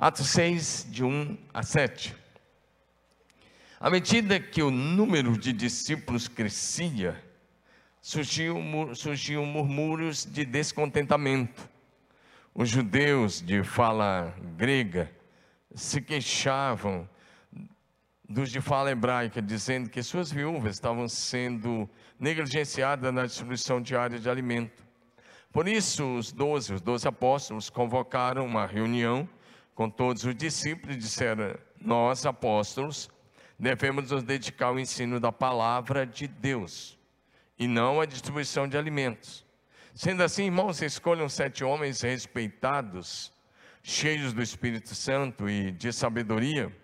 Atos 6, de 1 a 7. À medida que o número de discípulos crescia, surgiam, surgiam murmúrios de descontentamento. Os judeus de fala grega se queixavam dos de fala hebraica, dizendo que suas viúvas estavam sendo negligenciadas na distribuição diária de alimento. Por isso, os doze, os doze apóstolos, convocaram uma reunião com todos os discípulos disseram: Nós, apóstolos, devemos nos dedicar ao ensino da palavra de Deus e não à distribuição de alimentos. Sendo assim, irmãos, escolham sete homens respeitados, cheios do Espírito Santo e de sabedoria,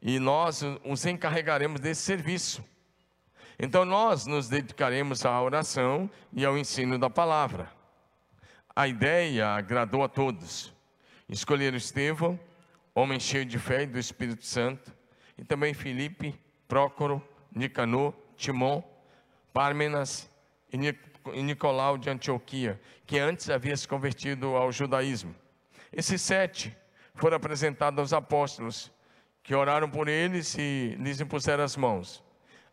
e nós os encarregaremos desse serviço. Então, nós nos dedicaremos à oração e ao ensino da palavra. A ideia agradou a todos. Escolheram Estevão, homem cheio de fé e do Espírito Santo, e também Filipe, Prócoro, Nicanor, Timon, Pármenas e Nicolau de Antioquia, que antes havia se convertido ao judaísmo. Esses sete foram apresentados aos apóstolos, que oraram por eles e lhes impuseram as mãos.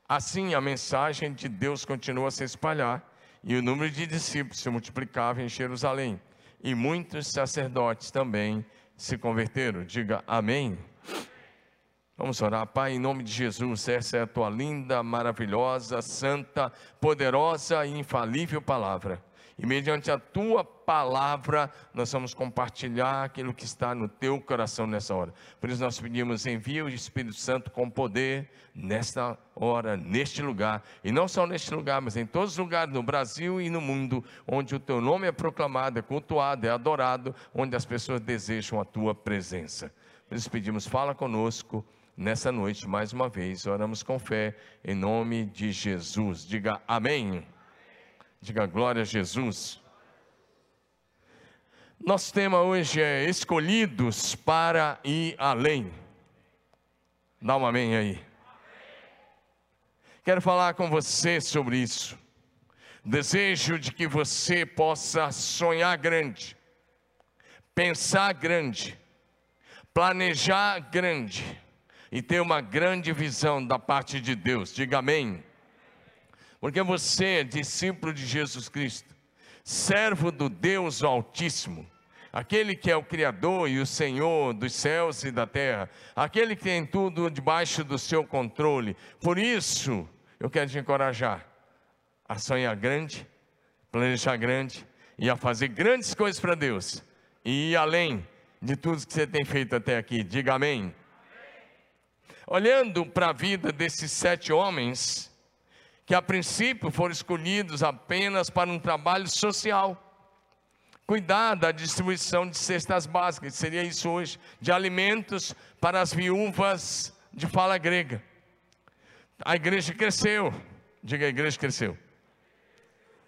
Assim, a mensagem de Deus continuou a se espalhar, e o número de discípulos se multiplicava em Jerusalém e muitos sacerdotes também se converteram. Diga amém. Vamos orar, Pai, em nome de Jesus, essa é a tua linda, maravilhosa, santa, poderosa e infalível palavra. E mediante a tua palavra, nós vamos compartilhar aquilo que está no teu coração nessa hora. Por isso nós pedimos, envia o Espírito Santo com poder nesta hora, neste lugar. E não só neste lugar, mas em todos os lugares, no Brasil e no mundo, onde o teu nome é proclamado, é cultuado, é adorado, onde as pessoas desejam a tua presença. Por isso pedimos, fala conosco nessa noite mais uma vez. Oramos com fé, em nome de Jesus. Diga amém. Diga glória a Jesus. Nosso tema hoje é escolhidos para ir além. Dá um amém aí. Quero falar com você sobre isso. Desejo de que você possa sonhar grande, pensar grande, planejar grande e ter uma grande visão da parte de Deus. Diga amém. Porque você é discípulo de Jesus Cristo, servo do Deus Altíssimo, aquele que é o Criador e o Senhor dos céus e da terra, aquele que tem tudo debaixo do seu controle. Por isso, eu quero te encorajar a sonhar grande, planejar grande e a fazer grandes coisas para Deus e ir além de tudo que você tem feito até aqui. Diga amém. Olhando para a vida desses sete homens, que a princípio foram escolhidos apenas para um trabalho social. Cuidar da distribuição de cestas básicas, seria isso hoje, de alimentos para as viúvas de fala grega. A igreja cresceu. Diga, a igreja cresceu.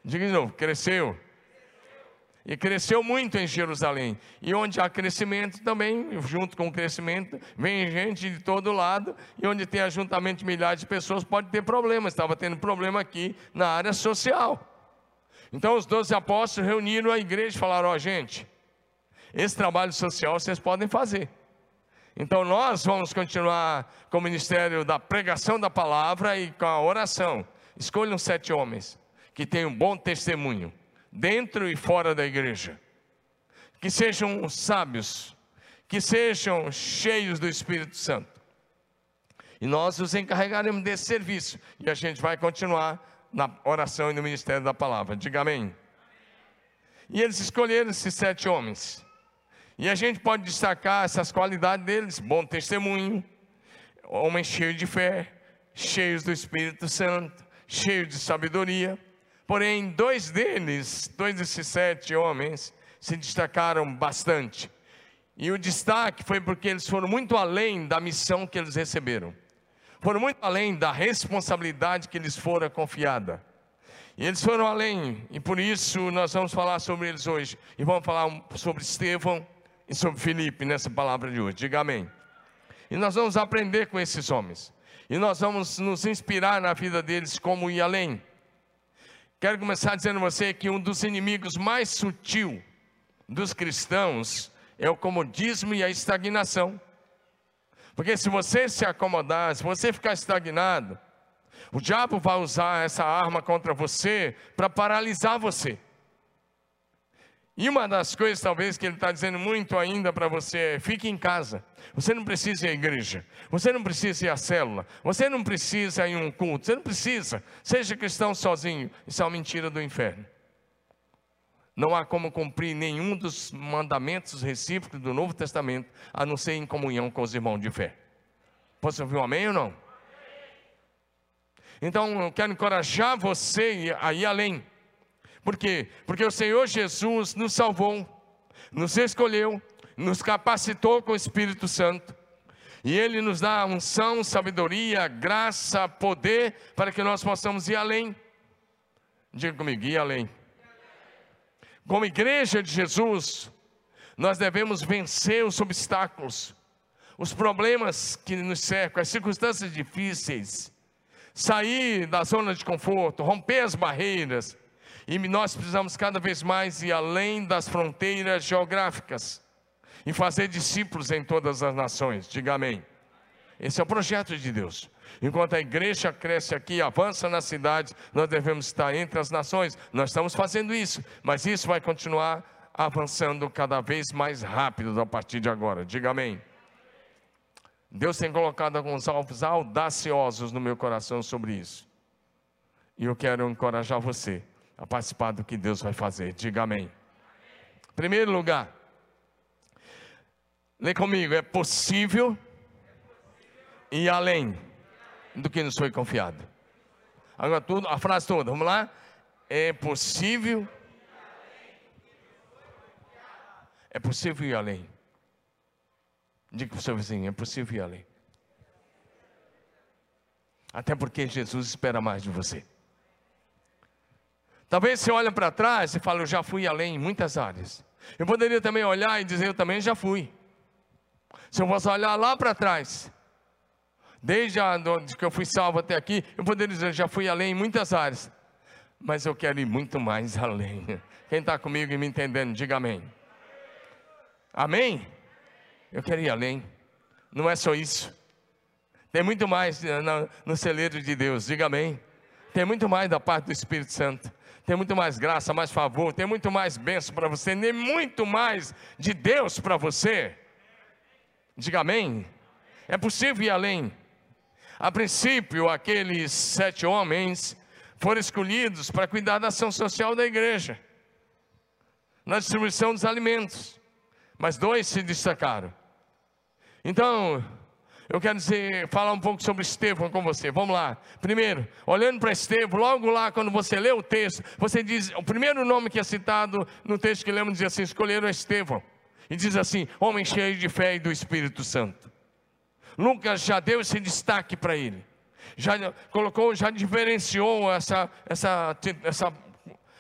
Diga de novo, cresceu. E cresceu muito em Jerusalém. E onde há crescimento também, junto com o crescimento, vem gente de todo lado. E onde tem ajuntamento de milhares de pessoas, pode ter problema. Estava tendo problema aqui na área social. Então os doze apóstolos reuniram a igreja e falaram: Ó, oh, gente, esse trabalho social vocês podem fazer. Então nós vamos continuar com o ministério da pregação da palavra e com a oração. Escolham sete homens que tenham um bom testemunho dentro e fora da igreja. Que sejam sábios, que sejam cheios do Espírito Santo. E nós os encarregaremos desse serviço. E a gente vai continuar na oração e no ministério da palavra. Diga amém. E eles escolheram esses sete homens. E a gente pode destacar essas qualidades deles: bom testemunho, homens cheios de fé, cheios do Espírito Santo, cheios de sabedoria. Porém, dois deles, dois desses sete homens, se destacaram bastante. E o destaque foi porque eles foram muito além da missão que eles receberam. Foram muito além da responsabilidade que lhes fora confiada. E eles foram além, e por isso nós vamos falar sobre eles hoje. E vamos falar sobre Estevão e sobre Filipe nessa palavra de hoje. Diga amém. E nós vamos aprender com esses homens. E nós vamos nos inspirar na vida deles como ir além. Quero começar dizendo a você que um dos inimigos mais sutil dos cristãos é o comodismo e a estagnação. Porque se você se acomodar, se você ficar estagnado, o diabo vai usar essa arma contra você para paralisar você. E uma das coisas, talvez, que ele está dizendo muito ainda para você é: fique em casa. Você não precisa ir à igreja. Você não precisa ir à célula. Você não precisa ir a um culto. Você não precisa. Seja cristão sozinho. Isso é uma mentira do inferno. Não há como cumprir nenhum dos mandamentos recíprocos do Novo Testamento, a não ser em comunhão com os irmãos de fé. Posso ouvir um amém ou não? Então eu quero encorajar você a ir além. Por quê? Porque o Senhor Jesus nos salvou, nos escolheu, nos capacitou com o Espírito Santo. E Ele nos dá unção, sabedoria, graça, poder para que nós possamos ir além. Diga comigo, ir além. Como igreja de Jesus, nós devemos vencer os obstáculos, os problemas que nos cercam, as circunstâncias difíceis, sair da zona de conforto, romper as barreiras, e nós precisamos cada vez mais ir além das fronteiras geográficas e fazer discípulos em todas as nações. Diga amém. Esse é o projeto de Deus. Enquanto a igreja cresce aqui, avança na cidade, nós devemos estar entre as nações. Nós estamos fazendo isso, mas isso vai continuar avançando cada vez mais rápido a partir de agora. Diga amém. Deus tem colocado alguns alvos audaciosos no meu coração sobre isso. E eu quero encorajar você a participar do que Deus vai fazer. Diga amém. Primeiro lugar, lê comigo, é possível ir além do que nos foi confiado. Agora tudo, a frase toda, vamos lá? É possível. É possível ir além. Diga para o seu vizinho, é possível ir além. Até porque Jesus espera mais de você. Talvez você olhe para trás e fale, eu já fui além em muitas áreas. Eu poderia também olhar e dizer, eu também já fui. Se eu fosse olhar lá para trás, Desde a, que eu fui salvo até aqui, eu poderia dizer, já fui além em muitas áreas. Mas eu quero ir muito mais além. Quem está comigo e me entendendo, diga amém. Amém? Eu quero ir além. Não é só isso. Tem muito mais eh, no, no celeiro de Deus, diga amém. Tem muito mais da parte do Espírito Santo. Tem muito mais graça, mais favor, tem muito mais bênção para você, tem muito mais de Deus para você. Diga amém. É possível ir além. A princípio, aqueles sete homens foram escolhidos para cuidar da ação social da igreja, na distribuição dos alimentos, mas dois se destacaram. Então, eu quero dizer, falar um pouco sobre Estevão com você. Vamos lá. Primeiro, olhando para Estevão, logo lá quando você lê o texto, você diz, o primeiro nome que é citado no texto que lemos diz assim: escolheram Estevão. E diz assim: homem cheio de fé e do Espírito Santo. Lucas já deu esse destaque para ele. Já colocou, já diferenciou essa, essa, essa,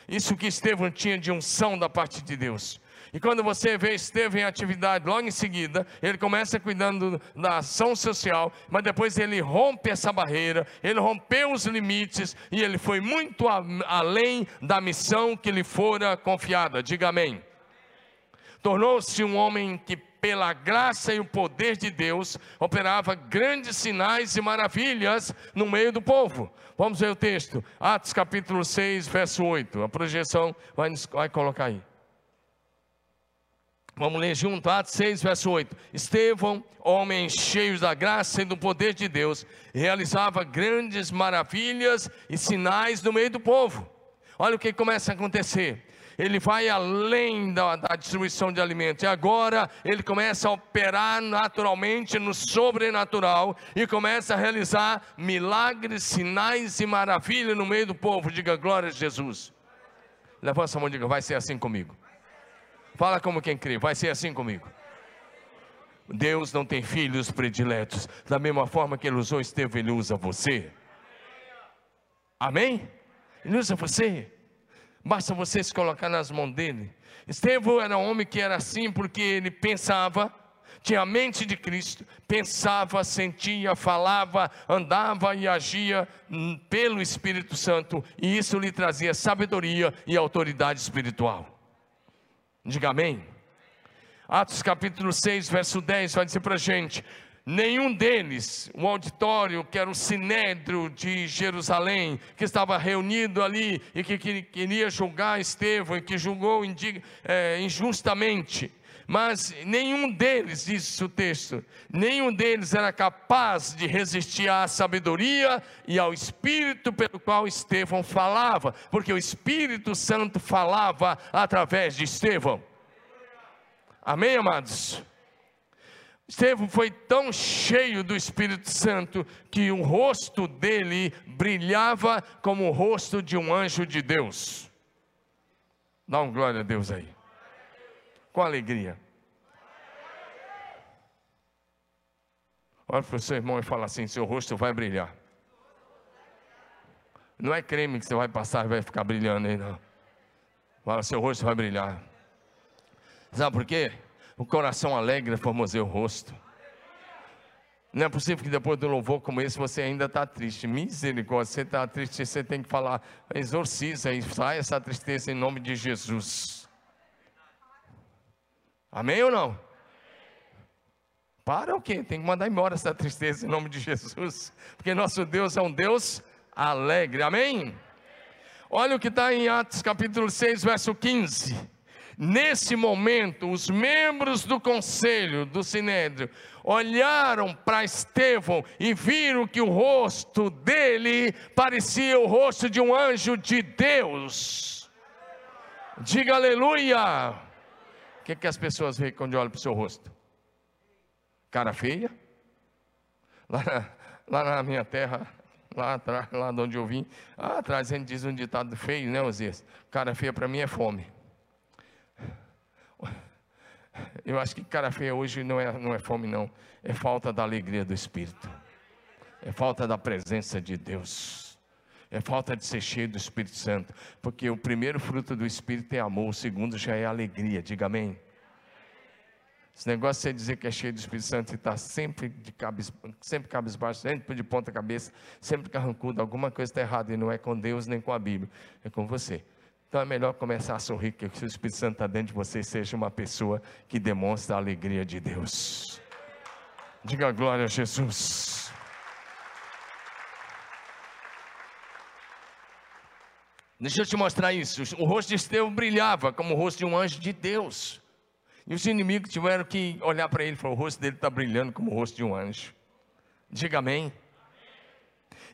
isso que Estevão tinha de unção da parte de Deus. E quando você vê Estevão em atividade, logo em seguida, ele começa cuidando da ação social, mas depois ele rompe essa barreira, ele rompeu os limites e ele foi muito a, além da missão que lhe fora confiada. Diga amém. Tornou-se um homem que pela graça e o poder de Deus, operava grandes sinais e maravilhas no meio do povo. Vamos ver o texto, Atos capítulo 6, verso 8. A projeção vai, vai colocar aí. Vamos ler junto, Atos 6, verso 8. Estevão, homem cheio da graça e do poder de Deus, realizava grandes maravilhas e sinais no meio do povo. Olha o que começa a acontecer ele vai além da, da distribuição de alimentos. E agora ele começa a operar naturalmente no sobrenatural e começa a realizar milagres, sinais e maravilhas no meio do povo. Diga glória a Jesus. Levanta a mão e diga: vai ser assim comigo. Fala como quem crê, vai ser assim comigo. Deus não tem filhos prediletos. Da mesma forma que ele usou Estevão, ele usa você. Amém? Ele usa você. Basta você se colocar nas mãos dele. Estevão era um homem que era assim porque ele pensava, tinha a mente de Cristo, pensava, sentia, falava, andava e agia hum, pelo Espírito Santo, e isso lhe trazia sabedoria e autoridade espiritual. Diga amém. Atos capítulo 6, verso 10, vai dizer para a gente: nenhum deles, o auditório, que era o sinédrio de Jerusalém, que estava reunido ali e que queria julgar Estevão e que julgou é, injustamente, mas nenhum deles, diz o texto, nenhum deles era capaz de resistir à sabedoria e ao espírito pelo qual Estevão falava, porque o Espírito Santo falava através de Estevão. Amém, amados? Estevão foi tão cheio do Espírito Santo que o rosto dele brilhava como o rosto de um anjo de Deus. Dá um glória a Deus aí. Com alegria. Olha para o seu irmão e fala assim: seu rosto vai brilhar. Não é creme que você vai passar e vai ficar brilhando aí, não. Fala, seu rosto vai brilhar. Sabe por quê? O coração alegre formoseia o rosto. Não é possível que depois do louvor como esse você ainda está triste. Misericórdia, você está triste, você tem que falar, exorciza e sai essa tristeza em nome de Jesus. Amém ou não? Para o quê? Tem que mandar embora essa tristeza em nome de Jesus. Porque nosso Deus é um Deus alegre. Amém? Olha o que está em Atos capítulo 6, verso 15. Nesse momento, os membros do conselho do Sinédrio olharam para Estevão e viram que o rosto dele parecia o rosto de um anjo de Deus. Diga aleluia. Que, que as pessoas veem quando olham para o seu rosto? Cara feia? Lá na, lá na minha terra, lá atrás, lá de onde eu vim, lá atrás a gente diz um ditado feio, né, Osias? Cara feia para mim é fome. Eu acho que cara feia hoje não é, não é fome, não. É falta da alegria do Espírito. É falta da presença de Deus. É falta de ser cheio do Espírito Santo. Porque o primeiro fruto do Espírito é amor, o segundo já é alegria. Diga amém. Esse negócio você dizer que é cheio do Espírito Santo e está sempre de cabis, sempre cabisbaixo, sempre de ponta cabeça, sempre carrancudo, alguma coisa está errada e não é com Deus nem com a Bíblia, é com você. Então é melhor começar a sorrir, que o Espírito Santo está dentro de você seja uma pessoa que demonstra a alegria de Deus. Diga glória a Jesus. Deixa eu te mostrar isso. O rosto de Estevão brilhava como o rosto de um anjo de Deus. E os inimigos tiveram que olhar para ele e falar: o rosto dele está brilhando como o rosto de um anjo. Diga amém.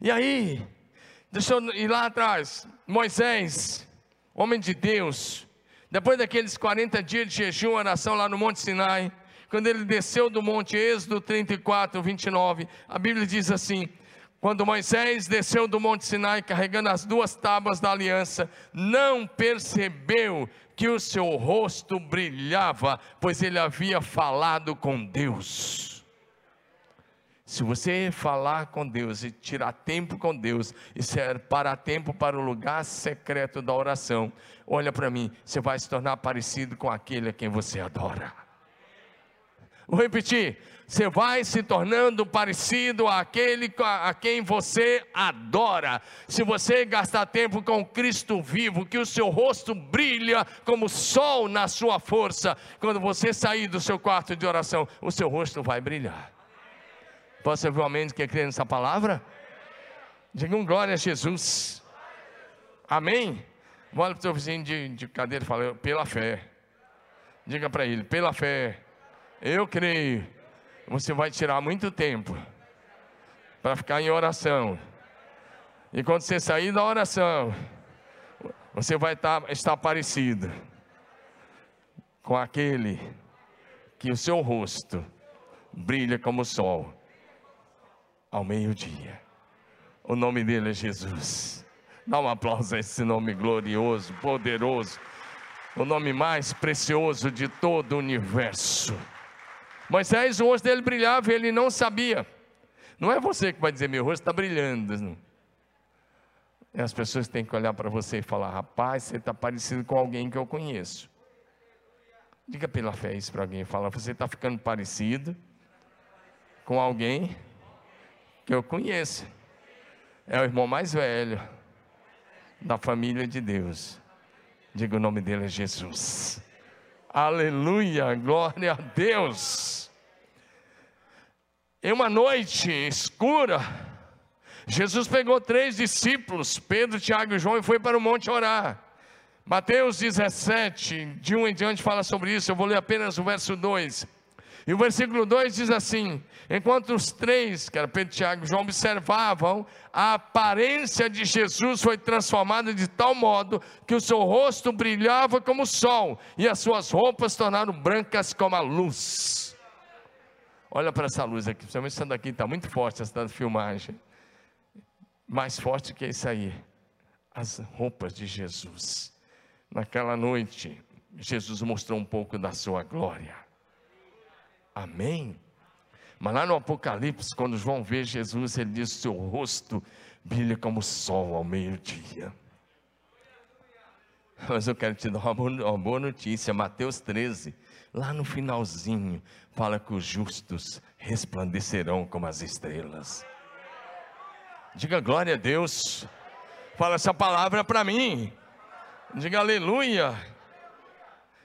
E aí, deixa eu ir lá atrás. Moisés homem de Deus, depois daqueles 40 dias de jejum oração lá no Monte Sinai, quando ele desceu do monte, Êxodo 34, 29, a Bíblia diz assim: quando Moisés desceu do Monte Sinai carregando as duas tábuas da aliança, não percebeu que o seu rosto brilhava, pois ele havia falado com Deus. Se você falar com Deus e tirar tempo com Deus e separar tempo para o lugar secreto da oração, olha para mim, você vai se tornar parecido com aquele a quem você adora. Vou repetir, você vai se tornando parecido àquele a quem você adora. Se você gastar tempo com Cristo vivo, que o seu rosto brilha como sol na sua força, quando você sair do seu quarto de oração, o seu rosto vai brilhar. Posso ouvir um amém que crê nessa palavra? Diga um glória a Jesus. Amém? Olha para o seu vizinho de, de cadeira e fala, pela fé. Diga para ele, pela fé. Eu creio. Você vai tirar muito tempo para ficar em oração. E quando você sair da oração, você vai estar, estar parecido com aquele que o seu rosto brilha como o sol ao meio-dia. O nome dele é Jesus. Dá um aplauso a esse nome glorioso, poderoso, o nome mais precioso de todo o universo. Moisés, o rosto dele brilhava e ele não sabia. Não é você que vai dizer, meu rosto está brilhando. Não. E as pessoas têm que olhar para você e falar: rapaz, você está parecido com alguém que eu conheço. Diga pela fé isso para alguém. Fala, você está ficando parecido com alguém que eu conheço. É o irmão mais velho da família de Deus. Diga o nome dele é Jesus. Aleluia, glória a Deus. Em uma noite escura, Jesus pegou três discípulos, Pedro, Tiago e João, e foi para o monte orar. Mateus 17, de 1 em diante, fala sobre isso. Eu vou ler apenas o verso 2. E o versículo 2 diz assim: Enquanto os três, que era Pedro, Tiago e João, observavam, a aparência de Jesus foi transformada de tal modo que o seu rosto brilhava como o sol e as suas roupas tornaram brancas como a luz. Olha para essa luz aqui, principalmente essa daqui está muito forte, essa filmagem. Mais forte que isso aí, as roupas de Jesus. Naquela noite, Jesus mostrou um pouco da sua glória. Amém? Mas lá no Apocalipse, quando João vê Jesus, ele diz: Seu rosto brilha como o sol ao meio-dia. Mas eu quero te dar uma boa, uma boa notícia, Mateus 13, lá no finalzinho, fala que os justos resplandecerão como as estrelas. Diga glória a Deus. Fala essa palavra para mim. Diga aleluia.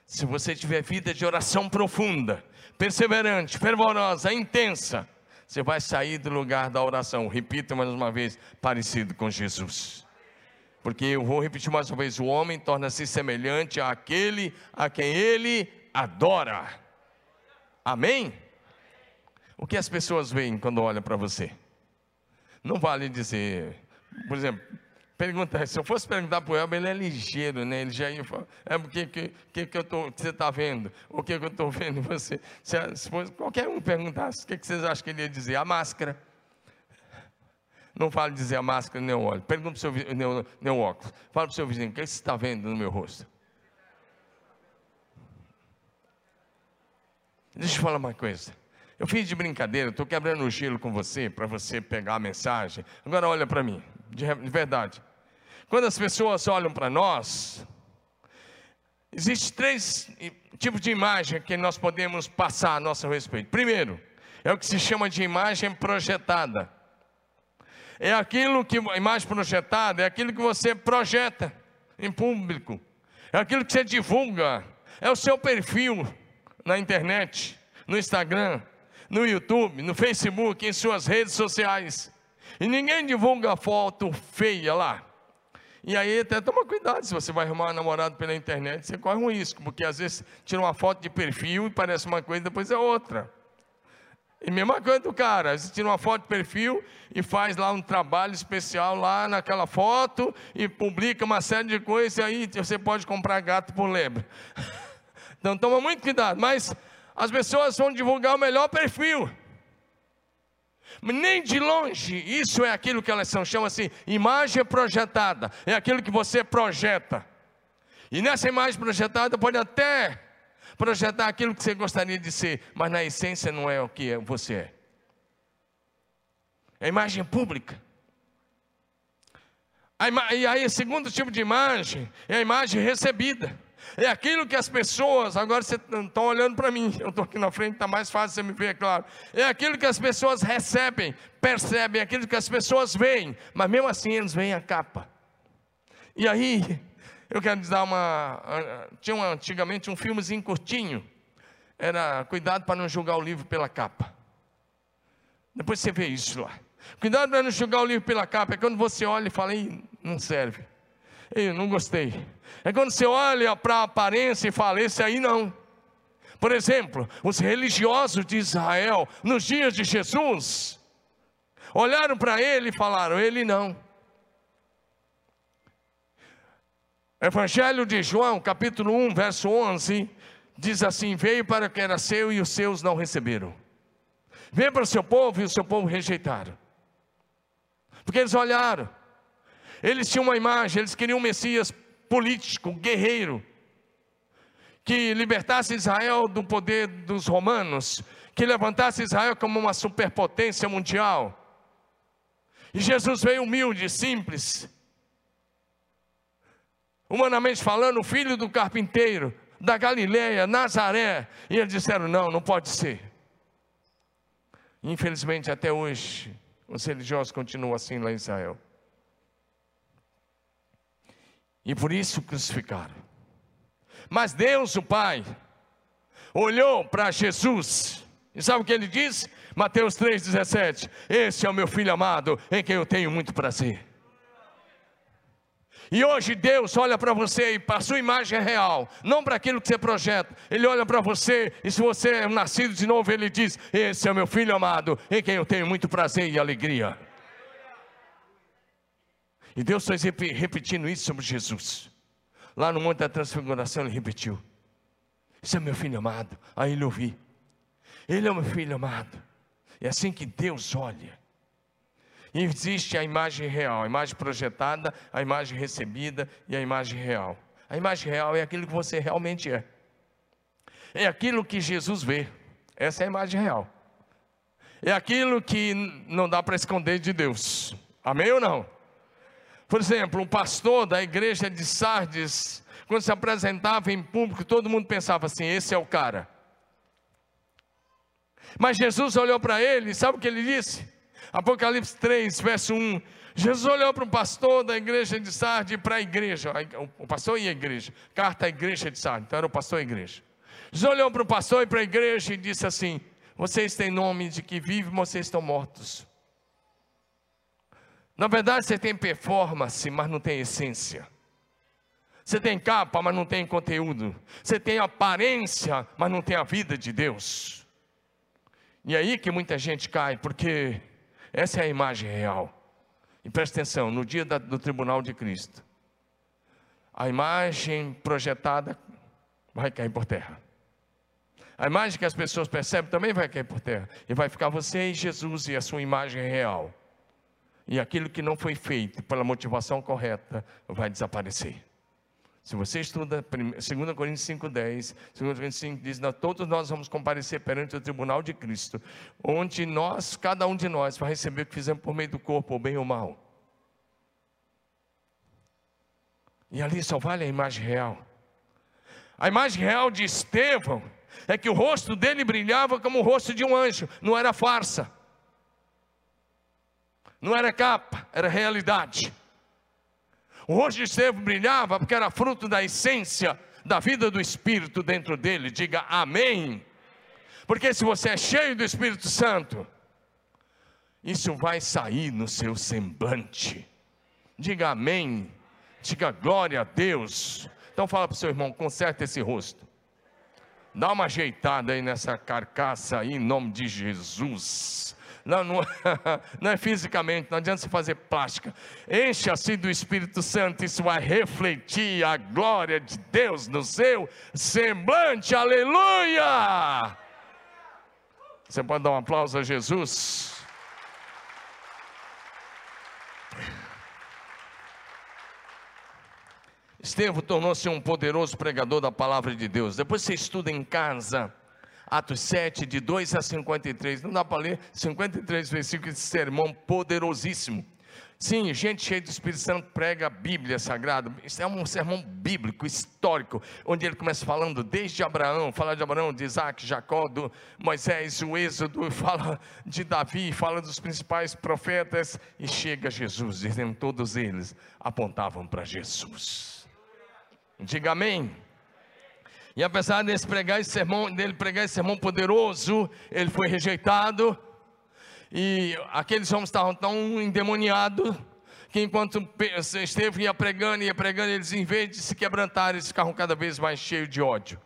Se você tiver vida de oração profunda, perseverante, fervorosa, intensa, você vai sair do lugar da oração. Repita mais uma vez, parecido com Jesus. Porque eu vou repetir mais uma vez: o homem torna-se semelhante àquele a quem ele adora. Amém? O que as pessoas veem quando olham para você? Não vale dizer, por exemplo, pergunta, se eu fosse perguntar para o Elber, ele é ligeiro, né? Ele já ia falar, é o que, que, que, que eu tô, você está vendo? O que, que eu estou vendo você? Se, se fosse, qualquer um perguntasse, o que, que vocês acham que ele ia dizer? A máscara. Não fale dizer a máscara nem o óleo. Pergunta para o seu nem, nem o óculos. Fala para o seu vizinho, o que você está vendo no meu rosto? Deixa eu falar uma coisa. Eu fiz de brincadeira, estou quebrando o gelo com você, para você pegar a mensagem. Agora olha para mim, de verdade. Quando as pessoas olham para nós, existem três tipos de imagem que nós podemos passar a nosso respeito. Primeiro, é o que se chama de imagem projetada. É aquilo que, imagem projetada é aquilo que você projeta em público, é aquilo que você divulga, é o seu perfil na internet, no Instagram, no YouTube, no Facebook, em suas redes sociais. E ninguém divulga foto feia lá. E aí até toma cuidado, se você vai arrumar um namorado pela internet, você corre um risco, porque às vezes tira uma foto de perfil e parece uma coisa, depois é outra. E mesma coisa do cara, você tira uma foto de perfil e faz lá um trabalho especial lá naquela foto e publica uma série de coisas e aí você pode comprar gato por lebre. Então toma muito cuidado, mas as pessoas vão divulgar o melhor perfil. Nem de longe, isso é aquilo que elas são, chamam assim, imagem projetada, é aquilo que você projeta. E nessa imagem projetada pode até projetar aquilo que você gostaria de ser, mas na essência não é o que você é. É imagem pública. E aí, segundo tipo de imagem é a imagem recebida. É aquilo que as pessoas, agora você está olhando para mim, eu estou aqui na frente, está mais fácil você me ver, é claro. É aquilo que as pessoas recebem, percebem, é aquilo que as pessoas veem, mas mesmo assim eles veem a capa. E aí, eu quero dar uma. Tinha uma, antigamente um filmezinho curtinho, era Cuidado para não julgar o livro pela capa. Depois você vê isso lá. Cuidado para não julgar o livro pela capa, é quando você olha e fala, não serve. Eu não gostei. É quando você olha para a aparência e fala, esse aí não. Por exemplo, os religiosos de Israel, nos dias de Jesus, olharam para ele e falaram: ele não. Evangelho de João, capítulo 1, verso 11, diz assim: Veio para que era seu e os seus não receberam. Veio para o seu povo e o seu povo rejeitaram. Porque eles olharam, eles tinham uma imagem, eles queriam um Messias político, guerreiro, que libertasse Israel do poder dos romanos, que levantasse Israel como uma superpotência mundial. E Jesus veio humilde, simples, humanamente falando, filho do carpinteiro, da Galileia, Nazaré. E eles disseram: não, não pode ser. Infelizmente, até hoje, os religiosos continuam assim lá em Israel. E por isso crucificaram. Mas Deus, o Pai, olhou para Jesus. E sabe o que ele disse? Mateus 3,17: Esse é o meu filho amado, em quem eu tenho muito prazer. E hoje Deus olha para você e para a sua imagem real, não para aquilo que você projeta. Ele olha para você e se você é nascido de novo, ele diz: Esse é o meu filho amado, em quem eu tenho muito prazer e alegria. E Deus está repetindo isso sobre Jesus. Lá no Monte da Transfiguração ele repetiu: Esse é meu filho amado. Aí ele ouviu: Ele é meu filho amado. É assim que Deus olha. E existe a imagem real, a imagem projetada, a imagem recebida e a imagem real. A imagem real é aquilo que você realmente é. É aquilo que Jesus vê. Essa é a imagem real. É aquilo que não dá para esconder de Deus. Amém ou não? Por exemplo, o pastor da igreja de Sardes, quando se apresentava em público, todo mundo pensava assim: esse é o cara. Mas Jesus olhou para ele, sabe o que ele disse? Apocalipse 3, verso 1. Jesus olhou para o pastor da igreja de Sardes e para a igreja, o pastor e a igreja, carta à igreja de Sardes, então era o pastor e a igreja. Jesus olhou para o pastor e para a igreja e disse assim: Vocês têm nome de que vivem, vocês estão mortos. Na verdade, você tem performance, mas não tem essência. Você tem capa, mas não tem conteúdo. Você tem aparência, mas não tem a vida de Deus. E é aí que muita gente cai, porque essa é a imagem real. E preste atenção: no dia da, do tribunal de Cristo, a imagem projetada vai cair por terra. A imagem que as pessoas percebem também vai cair por terra. E vai ficar você e Jesus e a sua imagem real. E aquilo que não foi feito pela motivação correta vai desaparecer. Se você estuda 2 Coríntios 5,10, 2 Coríntios 5 diz: Todos nós vamos comparecer perante o tribunal de Cristo, onde nós, cada um de nós, vai receber o que fizemos por meio do corpo, ou bem ou mal. E ali só vale a imagem real. A imagem real de Estevão é que o rosto dele brilhava como o rosto de um anjo, não era farsa, não era capa, era realidade. O rosto de Estevão brilhava porque era fruto da essência da vida do Espírito dentro dele. Diga amém. Porque se você é cheio do Espírito Santo, isso vai sair no seu semblante. Diga amém. Diga glória a Deus. Então fala para o seu irmão, conserta esse rosto. Dá uma ajeitada aí nessa carcaça aí, em nome de Jesus. Não, não, não é fisicamente, não adianta você fazer plástica. Encha-se do Espírito Santo, isso vai refletir a glória de Deus no seu semblante, aleluia! Você pode dar um aplauso a Jesus? Estevão tornou-se um poderoso pregador da palavra de Deus. Depois você estuda em casa Atos 7, de 2 a 53. Não dá para ler 53 versículos de sermão poderosíssimo. Sim, gente cheia do Espírito Santo prega a Bíblia Sagrada. Isso é um sermão bíblico, histórico, onde ele começa falando desde Abraão, fala de Abraão, de Isaac, Jacó, do Moisés, o Êxodo, fala de Davi, fala dos principais profetas, e chega Jesus, dizendo todos eles apontavam para Jesus. Diga amém. E apesar dele pregar esse sermão, dele pregar esse sermão poderoso, ele foi rejeitado. E aqueles homens estavam tão endemoniados que enquanto Estevão ia pregando, ia pregando, eles em vez de se quebrantar, eles ficavam cada vez mais cheios de ódio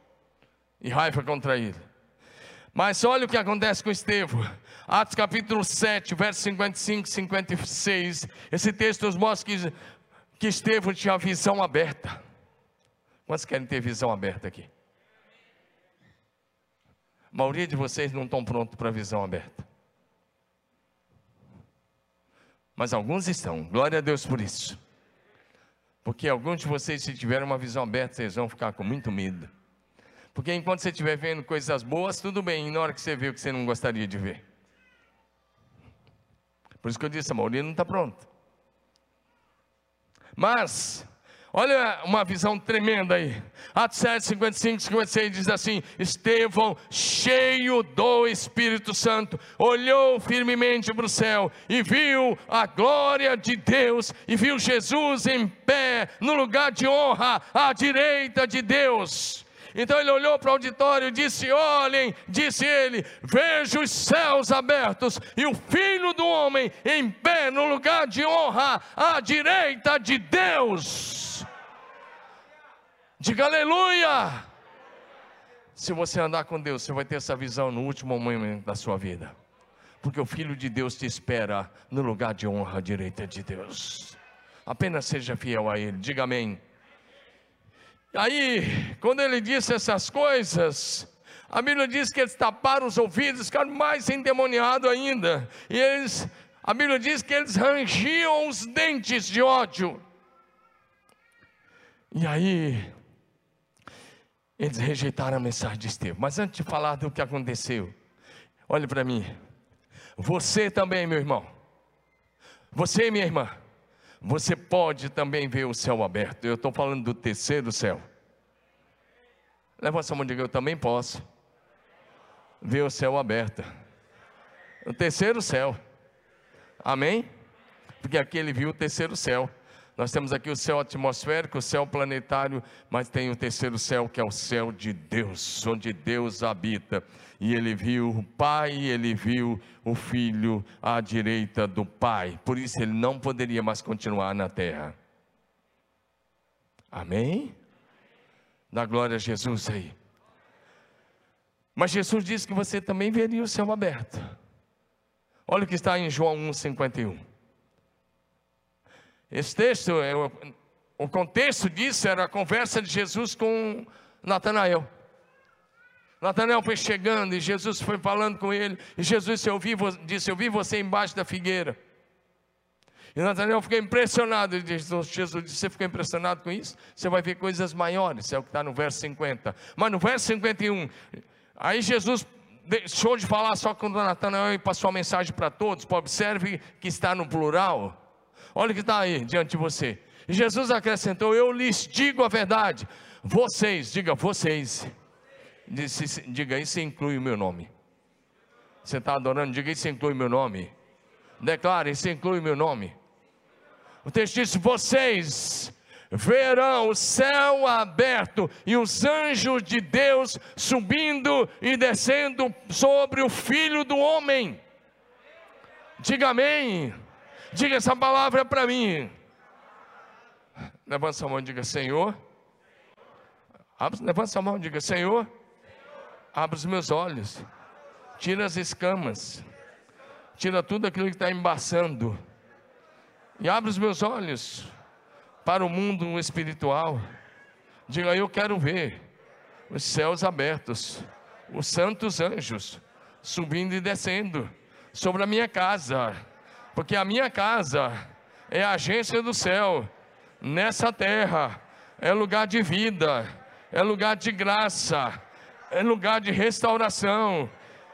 e raiva contra ele. Mas olha o que acontece com Estevão. Atos capítulo 7, verso 55 e 56. Esse texto nos mostra que, que Estevão tinha visão aberta. Quantos querem ter visão aberta aqui? A maioria de vocês não estão prontos para a visão aberta. Mas alguns estão, glória a Deus por isso. Porque alguns de vocês, se tiverem uma visão aberta, vocês vão ficar com muito medo. Porque enquanto você estiver vendo coisas boas, tudo bem, e na hora que você vê o que você não gostaria de ver. Por isso que eu disse, a maioria não está pronta. Mas, Olha uma visão tremenda aí. Atos 7, 55, 56 diz assim: Estevão, cheio do Espírito Santo, olhou firmemente para o céu e viu a glória de Deus, e viu Jesus em pé, no lugar de honra, à direita de Deus. Então ele olhou para o auditório e disse: Olhem, disse ele, vejo os céus abertos e o filho do homem em pé no lugar de honra à direita de Deus. Diga aleluia! Se você andar com Deus, você vai ter essa visão no último momento da sua vida. Porque o Filho de Deus te espera no lugar de honra à direita de Deus. Apenas seja fiel a Ele, diga amém. Aí, quando ele disse essas coisas, a Bíblia diz que eles taparam os ouvidos, ficaram mais endemoniados ainda. E eles, a Bíblia diz que eles rangiam os dentes de ódio. E aí, eles rejeitaram a mensagem de Estevão. Mas antes de falar do que aconteceu, olhe para mim. Você também, meu irmão. Você, minha irmã você pode também ver o céu aberto. Eu estou falando do terceiro céu. Levanta a mão e diga: Eu também posso ver o céu aberto. O terceiro céu. Amém? Porque aqui ele viu o terceiro céu. Nós temos aqui o céu atmosférico, o céu planetário, mas tem o terceiro céu que é o céu de Deus, onde Deus habita. E ele viu o Pai, ele viu o Filho à direita do Pai. Por isso ele não poderia mais continuar na terra. Amém? Dá glória a Jesus aí. Mas Jesus disse que você também veria o céu aberto. Olha o que está em João 1,51. Esse texto, é o, contexto disso era a conversa de Jesus com Natanael. Natanael foi chegando e Jesus foi falando com ele. E Jesus Eu vi, disse, eu vi você embaixo da figueira. E Natanael ficou impressionado. Ele disse, Jesus disse: Você ficou impressionado com isso? Você vai ver coisas maiores. É o que está no verso 50. Mas no verso 51, aí Jesus deixou de falar só com Natanael e passou a mensagem para todos. Observe que está no plural. Olha o que está aí diante de você. E Jesus acrescentou: Eu lhes digo a verdade. Vocês, diga vocês. Diga, isso inclui o meu nome. Você está adorando? Diga, isso inclui o meu nome. Declare, isso inclui o meu nome. O texto diz: Vocês verão o céu aberto e os anjos de Deus subindo e descendo sobre o filho do homem. Diga amém. Diga essa palavra para mim. Levanta sua mão e diga: Senhor. Levanta sua mão e diga: Senhor. Abre os meus olhos. Tira as escamas. Tira tudo aquilo que está embaçando. E abre os meus olhos para o mundo espiritual. Diga: Eu quero ver os céus abertos, os santos anjos subindo e descendo sobre a minha casa porque a minha casa é a agência do céu, nessa terra, é lugar de vida, é lugar de graça, é lugar de restauração,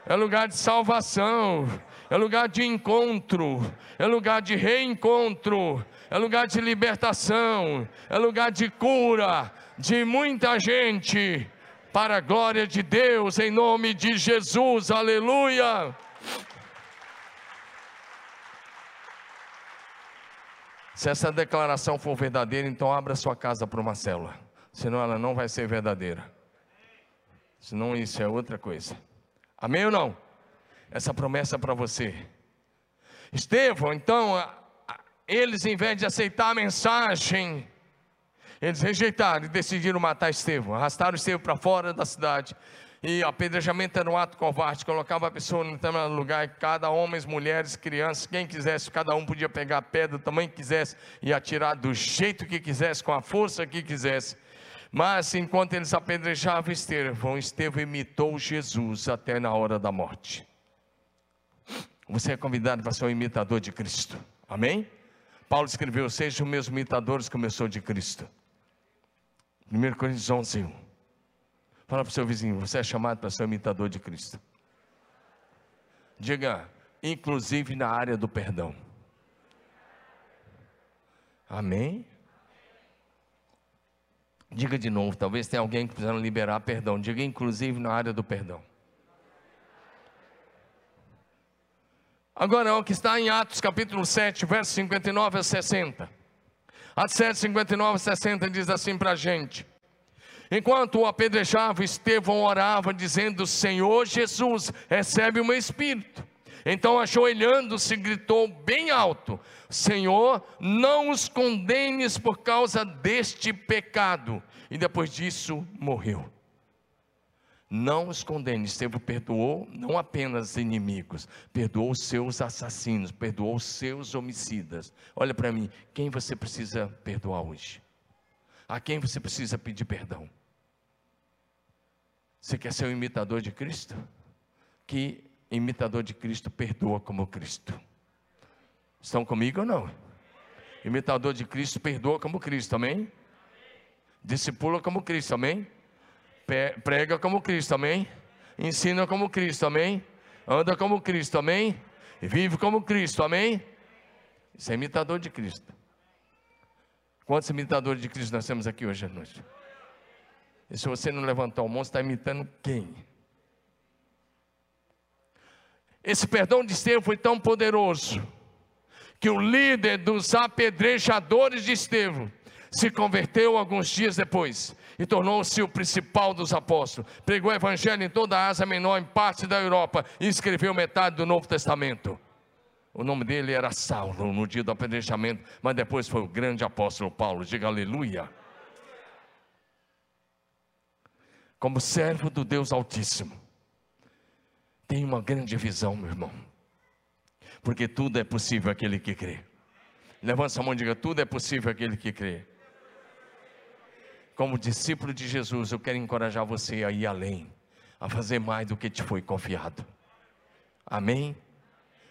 é lugar de salvação, é lugar de encontro, é lugar de reencontro, é lugar de libertação, é lugar de cura de muita gente, para a glória de Deus, em nome de Jesus, aleluia. Se essa declaração for verdadeira, então abra sua casa para uma célula. Senão ela não vai ser verdadeira. Senão isso é outra coisa. Amém ou não? Essa promessa é para você. Estevão, então, eles em vez de aceitar a mensagem, eles rejeitaram e decidiram matar Estevão. Arrastaram Estevão para fora da cidade. E apedrejamento era um ato covarde, colocava a pessoa no determinado lugar, cada homens, mulheres, crianças, quem quisesse, cada um podia pegar a pedra do tamanho que quisesse e atirar do jeito que quisesse, com a força que quisesse. Mas enquanto eles apedrejavam Estevão, Estevão imitou Jesus até na hora da morte. Você é convidado para ser um imitador de Cristo. Amém? Paulo escreveu: Sejam meus imitadores como eu sou de Cristo. 1 Coríntios 11, 1. Fala para o seu vizinho, você é chamado para ser um imitador de Cristo. Diga, inclusive na área do perdão. Amém? Diga de novo, talvez tenha alguém que precisa liberar perdão. Diga, inclusive na área do perdão. Agora, o que está em Atos capítulo 7, versos 59 a 60. Atos 7, 59 a 60 diz assim para a gente. Enquanto o apedrejava, Estevão orava, dizendo: Senhor Jesus, recebe o meu espírito. Então, ajoelhando-se, gritou bem alto: Senhor, não os condenes por causa deste pecado. E depois disso, morreu. Não os condene. Estevão perdoou não apenas inimigos, perdoou os seus assassinos, perdoou os seus homicidas. Olha para mim, quem você precisa perdoar hoje? A quem você precisa pedir perdão? Você quer ser um imitador de Cristo? Que imitador de Cristo perdoa como Cristo. Estão comigo ou não? Imitador de Cristo perdoa como Cristo, amém? Discipula como Cristo, amém? Prega como Cristo, amém? Ensina como Cristo, amém? Anda como Cristo, amém? Vive como Cristo, amém? Isso é imitador de Cristo. Quantos imitadores de Cristo nós temos aqui hoje à noite? E se você não levantar o você está imitando quem? Esse perdão de Estevão foi tão poderoso que o líder dos apedrejadores de Estevão se converteu alguns dias depois e tornou-se o principal dos apóstolos. Pregou o evangelho em toda a Ásia Menor, em parte da Europa, e escreveu metade do Novo Testamento. O nome dele era Saulo no dia do apedrejamento, mas depois foi o grande apóstolo Paulo. Diga aleluia. Como servo do Deus Altíssimo, tem uma grande visão, meu irmão. Porque tudo é possível aquele que crê. Levanta a mão e diga: tudo é possível aquele que crê. Como discípulo de Jesus, eu quero encorajar você a ir além, a fazer mais do que te foi confiado. Amém?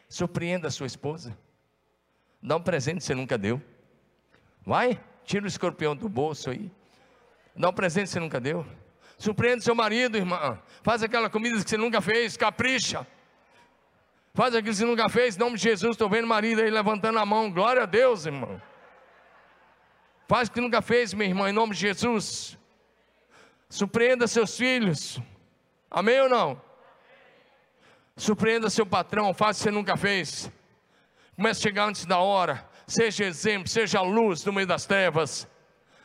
Surpreenda a sua esposa. Dá um presente que você nunca deu. Vai, tira o escorpião do bolso aí. Dá um presente que você nunca deu. Surpreenda seu marido, irmã. Faz aquela comida que você nunca fez, capricha. Faz aquilo que você nunca fez, em nome de Jesus. Estou vendo o marido aí levantando a mão. Glória a Deus, irmão. Faz o que nunca fez, minha irmã, em nome de Jesus. Surpreenda seus filhos. Amém ou não? Surpreenda seu patrão, faça o que você nunca fez. Comece a chegar antes da hora. Seja exemplo, seja luz no meio das trevas.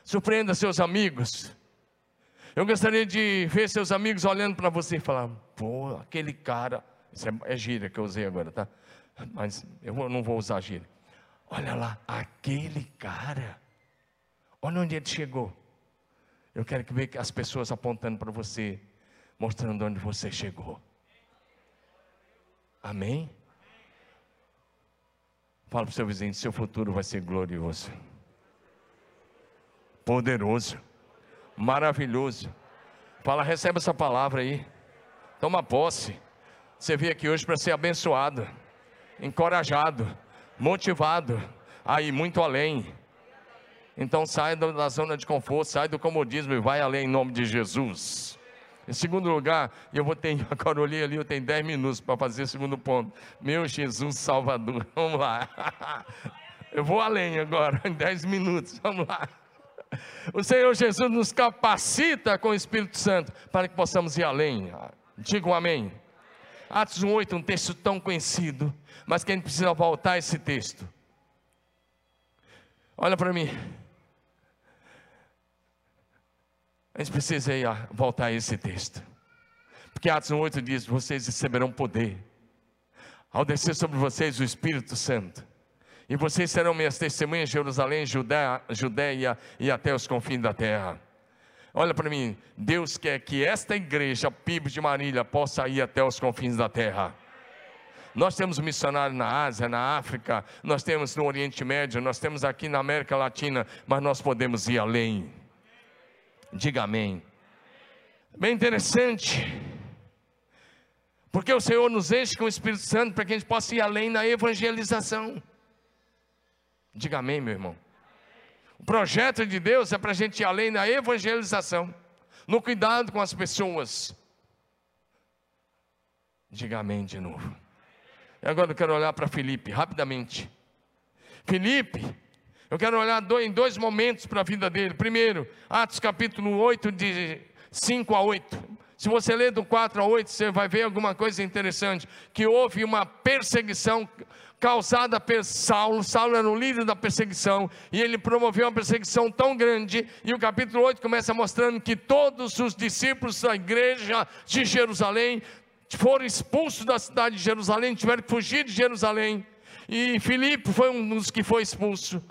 Surpreenda seus amigos. Eu gostaria de ver seus amigos olhando para você e falar: pô, aquele cara. Isso é, é gíria que eu usei agora, tá? Mas eu não vou usar gíria. Olha lá, aquele cara. Olha onde ele chegou. Eu quero que veja as pessoas apontando para você, mostrando onde você chegou. Amém? Fala para o seu vizinho: seu futuro vai ser glorioso, poderoso, maravilhoso. Fala, recebe essa palavra aí. Toma posse. Você veio aqui hoje para ser abençoado, encorajado, motivado a ir muito além. Então sai da zona de conforto, sai do comodismo e vai além em nome de Jesus. Em segundo lugar, eu vou ter, agora olhei ali, eu tenho 10 minutos para fazer o segundo ponto. Meu Jesus Salvador, vamos lá. Eu vou além agora, em 10 minutos, vamos lá. O Senhor Jesus nos capacita com o Espírito Santo para que possamos ir além. Diga um amém. Atos 1,8, um texto tão conhecido, mas que a gente precisa voltar a esse texto. Olha para mim. A gente precisa ir a, voltar a esse texto. Porque Atos 1,8 diz: Vocês receberão poder, ao descer sobre vocês o Espírito Santo, e vocês serão minhas testemunhas em Jerusalém, Judéia, Judéia e até os confins da terra. Olha para mim, Deus quer que esta igreja, PIB de Marília, possa ir até os confins da terra. Nós temos missionário na Ásia, na África, nós temos no Oriente Médio, nós temos aqui na América Latina, mas nós podemos ir além. Diga amém. Bem interessante. Porque o Senhor nos enche com o Espírito Santo para que a gente possa ir além na evangelização. Diga amém, meu irmão. O projeto de Deus é para a gente ir além na evangelização, no cuidado com as pessoas. Diga amém de novo. E agora eu quero olhar para Felipe, rapidamente. Felipe eu quero olhar em dois momentos para a vida dele. Primeiro, Atos capítulo 8, de 5 a 8. Se você ler do 4 a 8, você vai ver alguma coisa interessante: que houve uma perseguição causada por Saulo. Saulo era o líder da perseguição e ele promoveu uma perseguição tão grande. E o capítulo 8 começa mostrando que todos os discípulos da igreja de Jerusalém foram expulsos da cidade de Jerusalém, tiveram que fugir de Jerusalém. E Filipe foi um dos que foi expulso.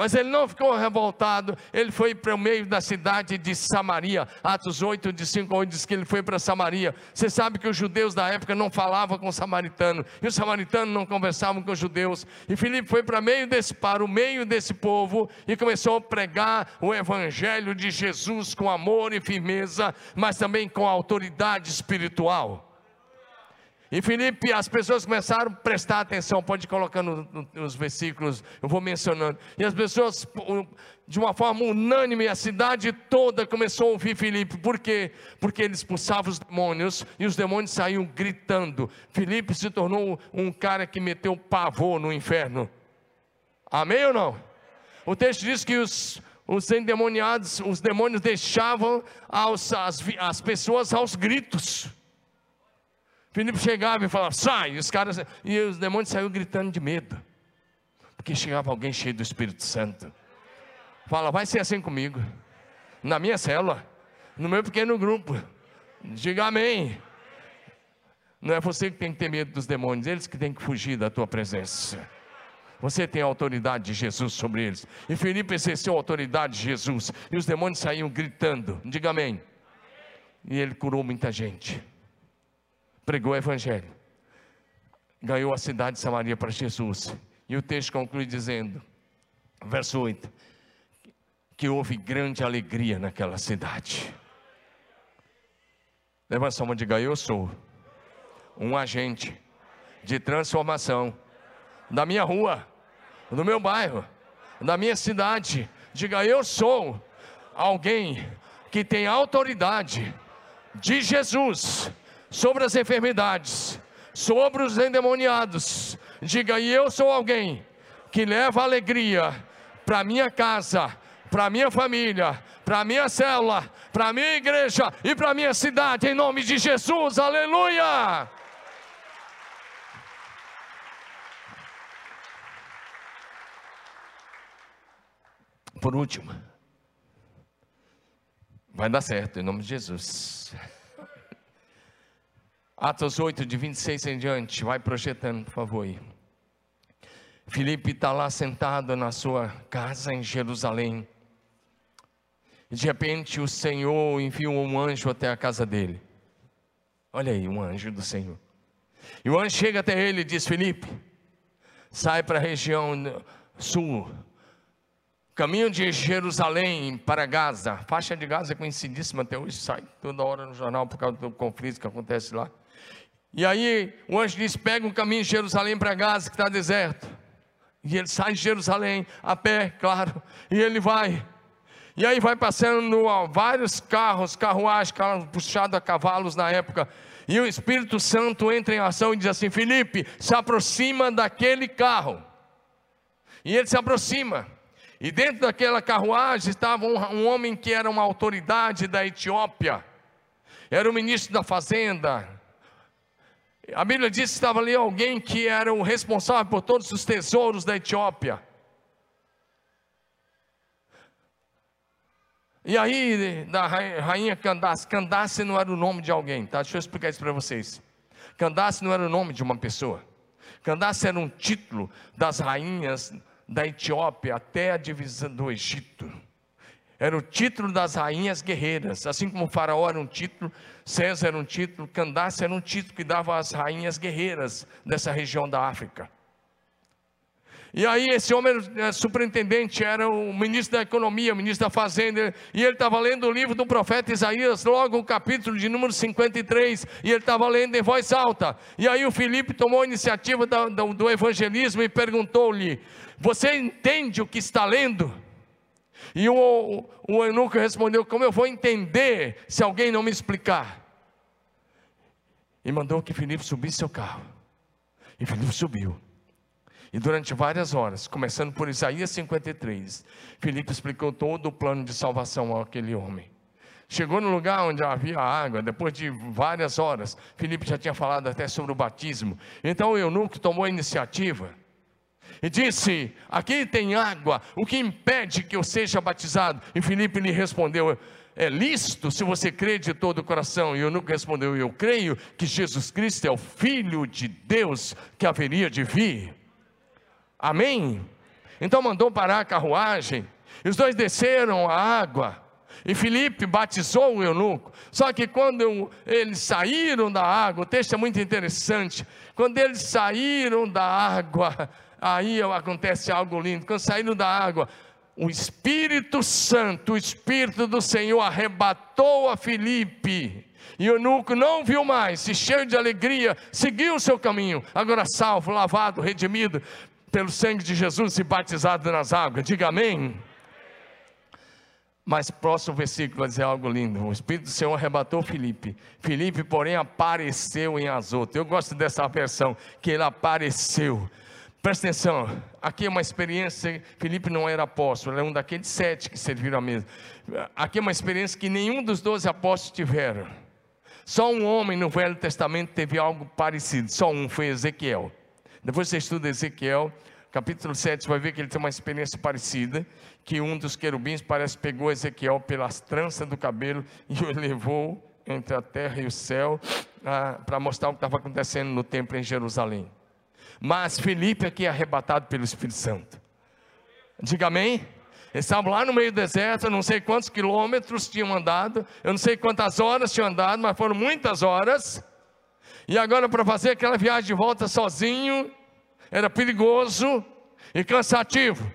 Mas ele não ficou revoltado, ele foi para o meio da cidade de Samaria. Atos 8, de 5 a 8 diz que ele foi para Samaria. Você sabe que os judeus da época não falavam com o samaritano, e os samaritanos não conversavam com os judeus. E Filipe foi para, meio desse, para o meio desse povo e começou a pregar o evangelho de Jesus com amor e firmeza, mas também com autoridade espiritual. E Filipe, as pessoas começaram a prestar atenção, pode ir colocando nos versículos, eu vou mencionando. E as pessoas, de uma forma unânime, a cidade toda começou a ouvir Filipe. Por quê? Porque ele expulsava os demônios e os demônios saíam gritando. Filipe se tornou um cara que meteu pavor no inferno. Amém ou não? O texto diz que os, os endemoniados, os demônios deixavam as, as pessoas aos gritos. Filipe chegava e falava, sai, e os caras, e os demônios saíram gritando de medo, porque chegava alguém cheio do Espírito Santo. Fala, vai ser assim comigo, na minha célula, no meu pequeno grupo. Diga amém. Não é você que tem que ter medo dos demônios, eles que têm que fugir da tua presença. Você tem a autoridade de Jesus sobre eles. E Filipe exerceu a autoridade de Jesus. E os demônios saíam gritando. Diga amém. E ele curou muita gente pregou o Evangelho, ganhou a cidade de Samaria para Jesus. E o texto conclui dizendo, verso 8: que houve grande alegria naquela cidade. Levanta sua mão e diga: Eu sou um agente de transformação da minha rua, do meu bairro, da minha cidade. Diga: Eu sou alguém que tem autoridade de Jesus sobre as enfermidades, sobre os endemoniados. Diga, e eu sou alguém que leva alegria para minha casa, para minha família, para minha célula, para minha igreja e para minha cidade, em nome de Jesus, aleluia! Por último, vai dar certo, em nome de Jesus. Atos 8, de 26 em diante, vai projetando, por favor. Aí. Filipe está lá sentado na sua casa em Jerusalém. De repente o Senhor enviou um anjo até a casa dele. Olha aí, um anjo do Senhor. E o anjo chega até ele e diz: Filipe, sai para a região sul, caminho de Jerusalém para Gaza. Faixa de Gaza é conhecidíssima até hoje, sai toda hora no jornal por causa do conflito que acontece lá. E aí o anjo diz: pega um caminho de Jerusalém para Gaza, que está deserto. E ele sai de Jerusalém, a pé, claro, e ele vai. E aí vai passando ó, vários carros, carruagens, carros puxados a cavalos na época. E o Espírito Santo entra em ação e diz assim: Felipe, se aproxima daquele carro. E ele se aproxima. E dentro daquela carruagem estava um, um homem que era uma autoridade da Etiópia. Era o ministro da fazenda, a Bíblia diz que estava ali alguém que era o responsável por todos os tesouros da Etiópia. E aí, da rainha Candace, Candace não era o nome de alguém, tá? Deixa eu explicar isso para vocês. Candace não era o nome de uma pessoa. Candace era um título das rainhas da Etiópia até a divisão do Egito. Era o título das rainhas guerreiras, assim como faraó era um título, César era um título, Candace era um título que dava às rainhas guerreiras dessa região da África. E aí esse homem é, superintendente era o ministro da economia, ministro da fazenda, e ele estava lendo o livro do profeta Isaías, logo o capítulo de número 53, e ele estava lendo em voz alta. E aí o Felipe tomou a iniciativa do, do, do evangelismo e perguntou-lhe: Você entende o que está lendo? E o, o eunuco respondeu: Como eu vou entender se alguém não me explicar? E mandou que Filipe subisse seu carro. E Filipe subiu. E durante várias horas, começando por Isaías 53, Filipe explicou todo o plano de salvação àquele homem. Chegou no lugar onde havia água, depois de várias horas, Filipe já tinha falado até sobre o batismo. Então o eunuco tomou a iniciativa e disse: Aqui tem água, o que impede que eu seja batizado? E Filipe lhe respondeu: É lícito se você crê de todo o coração. E eu nunca respondeu: Eu creio que Jesus Cristo é o Filho de Deus que haveria de vir. Amém? Então mandou parar a carruagem, e os dois desceram a água. E Filipe batizou o eunuco. Só que quando eles saíram da água, o texto é muito interessante. Quando eles saíram da água, aí acontece algo lindo. Quando saíram da água, o Espírito Santo, o Espírito do Senhor arrebatou a Filipe. E o eunuco não viu mais, e cheio de alegria, seguiu o seu caminho, agora salvo, lavado, redimido pelo sangue de Jesus e batizado nas águas. Diga amém. Mas próximo versículo vai dizer algo lindo. O Espírito do Senhor arrebatou Filipe. Filipe, porém, apareceu em Azoto. Eu gosto dessa versão, que ele apareceu. Presta atenção, aqui é uma experiência. Filipe não era apóstolo, era um daqueles sete que serviram a mesa. Aqui é uma experiência que nenhum dos doze apóstolos tiveram. Só um homem no Velho Testamento teve algo parecido, só um, foi Ezequiel. Depois você estuda Ezequiel, capítulo 7, você vai ver que ele tem uma experiência parecida, que um dos querubins parece pegou Ezequiel pelas tranças do cabelo e o levou entre a terra e o céu ah, para mostrar o que estava acontecendo no templo em Jerusalém. Mas Felipe aqui é arrebatado pelo Espírito Santo. Diga amém. Eles estavam lá no meio do deserto, não sei quantos quilômetros tinham andado, eu não sei quantas horas tinham andado, mas foram muitas horas. E agora, para fazer aquela viagem de volta sozinho, era perigoso e cansativo.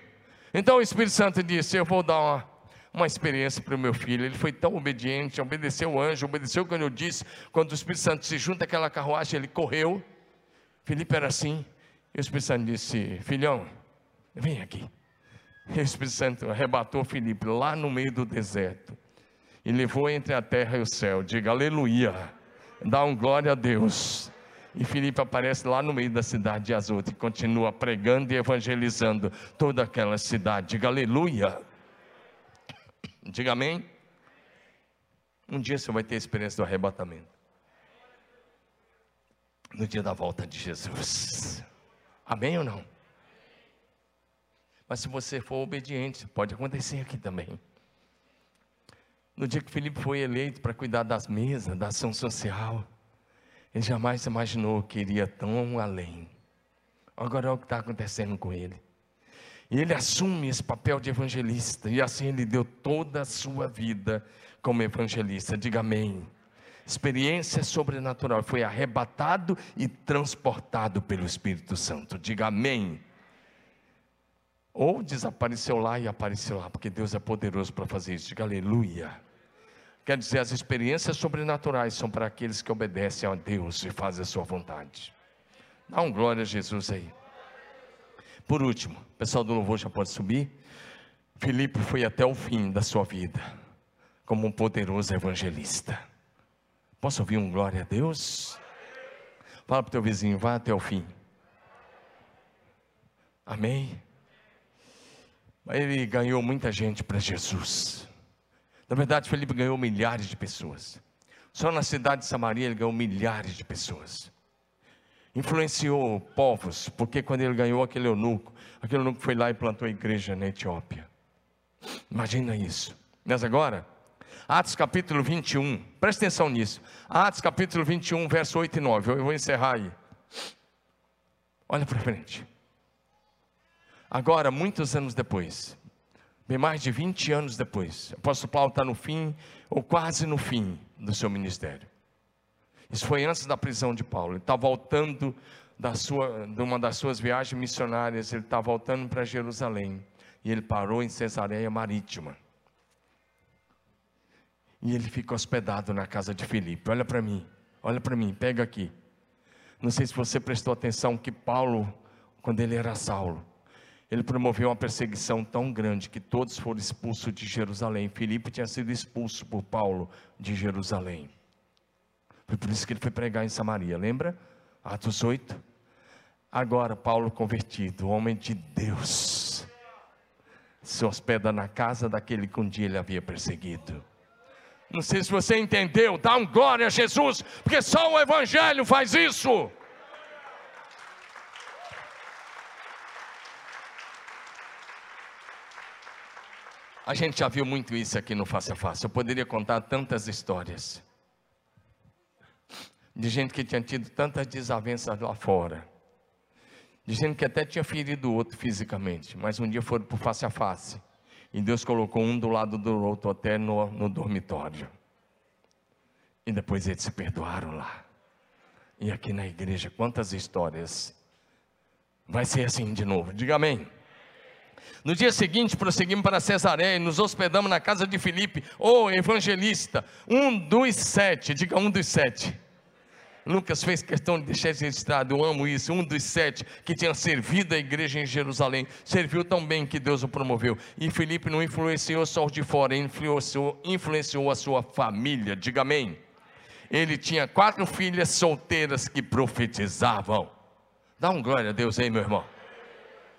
Então o Espírito Santo disse: Eu vou dar uma, uma experiência para o meu filho. Ele foi tão obediente, obedeceu o anjo, obedeceu quando eu disse. Quando o Espírito Santo se junta àquela carruagem, ele correu. Felipe era assim. O Espírito Santo disse: Filhão, vem aqui. E o Espírito Santo arrebatou Felipe lá no meio do deserto e levou entre a terra e o céu. Diga aleluia. Dá um glória a Deus. E Filipe aparece lá no meio da cidade de Azoto e continua pregando e evangelizando toda aquela cidade. Diga aleluia. Diga amém. Um dia você vai ter a experiência do arrebatamento. No dia da volta de Jesus. Amém ou não? Mas se você for obediente, pode acontecer aqui também. No dia que Felipe foi eleito para cuidar das mesas, da ação social, ele jamais imaginou que iria tão além. Agora é o que está acontecendo com ele. E ele assume esse papel de evangelista, e assim ele deu toda a sua vida como evangelista. Diga amém. Experiência sobrenatural, foi arrebatado e transportado pelo Espírito Santo. Diga amém. Ou desapareceu lá e apareceu lá, porque Deus é poderoso para fazer isso. Diga aleluia. Quer dizer, as experiências sobrenaturais são para aqueles que obedecem a Deus e fazem a sua vontade. Dá um glória a Jesus aí. Por último, o pessoal do louvor já pode subir. Filipe foi até o fim da sua vida como um poderoso evangelista. Posso ouvir um glória a Deus? Fala para o teu vizinho, vá até o fim. Amém? Ele ganhou muita gente para Jesus. Na verdade, Felipe ganhou milhares de pessoas. Só na cidade de Samaria ele ganhou milhares de pessoas. Influenciou povos, porque quando ele ganhou aquele eunuco, aquele eunuco foi lá e plantou a igreja na Etiópia. Imagina isso. Mas agora, Atos capítulo 21, presta atenção nisso. Atos capítulo 21, verso 8 e 9. Eu vou encerrar aí. Olha para frente. Agora, muitos anos depois, Bem mais de 20 anos depois, o apóstolo Paulo está no fim, ou quase no fim, do seu ministério. Isso foi antes da prisão de Paulo. Ele está voltando da sua, de uma das suas viagens missionárias, ele está voltando para Jerusalém. E ele parou em Cesareia Marítima. E ele fica hospedado na casa de Filipe. Olha para mim, olha para mim, pega aqui. Não sei se você prestou atenção que Paulo, quando ele era Saulo, ele promoveu uma perseguição tão grande que todos foram expulsos de Jerusalém. Filipe tinha sido expulso por Paulo de Jerusalém. Foi por isso que ele foi pregar em Samaria, lembra? Atos 8. Agora, Paulo convertido, homem de Deus, se hospeda na casa daquele que um dia ele havia perseguido. Não sei se você entendeu, dá um glória a Jesus, porque só o Evangelho faz isso. A gente já viu muito isso aqui no Face a Face. Eu poderia contar tantas histórias de gente que tinha tido tantas desavenças lá fora, de gente que até tinha ferido o outro fisicamente, mas um dia foram por face a face e Deus colocou um do lado do outro até no, no dormitório, e depois eles se perdoaram lá. E aqui na igreja, quantas histórias vai ser assim de novo? Diga amém. No dia seguinte, prosseguimos para Cesareia e nos hospedamos na casa de Filipe, o evangelista, um dos sete, diga um dos sete. Lucas fez questão de deixar registrado, eu amo isso, um dos sete que tinha servido a igreja em Jerusalém, serviu tão bem que Deus o promoveu. E Filipe não influenciou só os de fora, influenciou, influenciou a sua família, diga amém. Ele tinha quatro filhas solteiras que profetizavam. Dá um glória a Deus aí, meu irmão.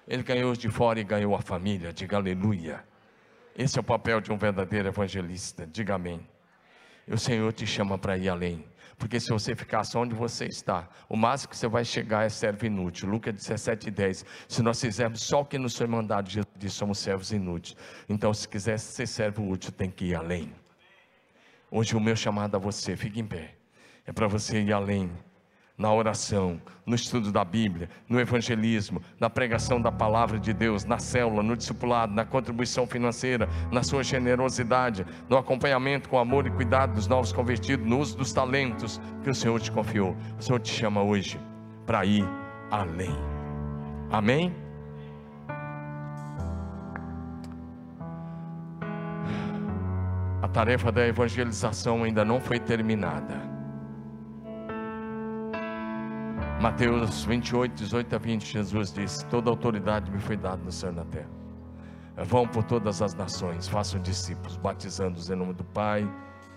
Ele ganhou os de fora e ganhou a família, diga aleluia. Esse é o papel de um verdadeiro evangelista, diga amém. O Senhor te chama para ir além. Porque se você ficar só onde você está, o máximo que você vai chegar é servo inútil. Lucas 17, 10. Se nós fizermos só o que nos foi mandado, Jesus diz, somos servos inúteis. Então, se quiser ser servo útil, tem que ir além. Hoje o meu chamado a você, fique em pé, é para você ir além na oração, no estudo da Bíblia, no evangelismo, na pregação da palavra de Deus, na célula, no discipulado, na contribuição financeira, na sua generosidade, no acompanhamento com amor e cuidado dos novos convertidos, no uso dos talentos que o Senhor te confiou. O Senhor te chama hoje para ir além. Amém? A tarefa da evangelização ainda não foi terminada. Mateus 28, 18 a 20, Jesus disse: Toda autoridade me foi dada no céu e na terra. Vão por todas as nações, façam discípulos, batizando-os em nome do Pai,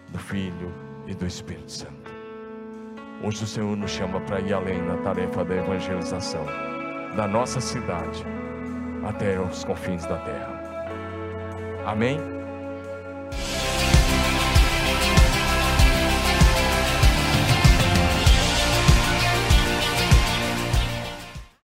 do Filho e do Espírito Santo. Hoje o Senhor nos chama para ir além na tarefa da evangelização da nossa cidade até os confins da terra. Amém?